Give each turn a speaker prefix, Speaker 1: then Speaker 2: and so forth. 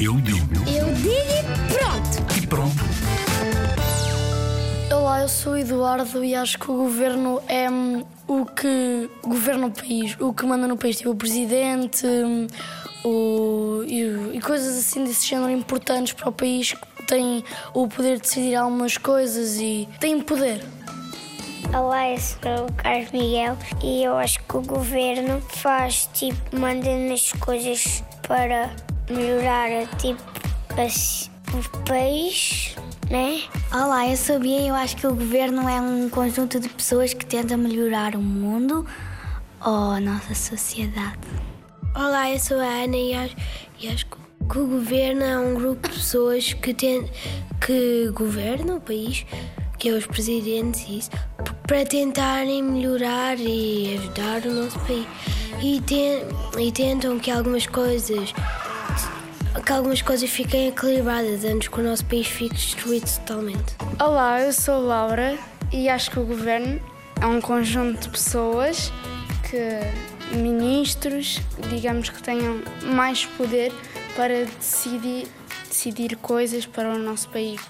Speaker 1: Eu digo
Speaker 2: Eu digo e pronto.
Speaker 1: e pronto.
Speaker 3: Olá, eu sou o Eduardo e acho que o governo é hum, o que governa o país, o que manda no país, tipo o presidente hum, o, e, e coisas assim desse género importantes para o país que têm o poder de decidir algumas coisas e têm poder.
Speaker 2: Olá, eu sou o Carlos Miguel e eu acho que o governo faz tipo, manda nas coisas para melhorar tipo as- o país, né?
Speaker 4: Olá, eu sou a Bia e eu acho que o governo é um conjunto de pessoas que tenta melhorar o mundo ou a nossa sociedade.
Speaker 5: Olá, eu sou a Ana e acho, e acho que o governo é um grupo de pessoas que, tem, que governam o país, que é os presidentes e isso, para tentarem melhorar e ajudar o nosso país. E, ten- e tentam que algumas coisas que algumas coisas fiquem equilibradas antes que o nosso país fique destruído totalmente.
Speaker 6: Olá, eu sou Laura e acho que o governo é um conjunto de pessoas que ministros, digamos que tenham mais poder para decidir, decidir coisas para o nosso país.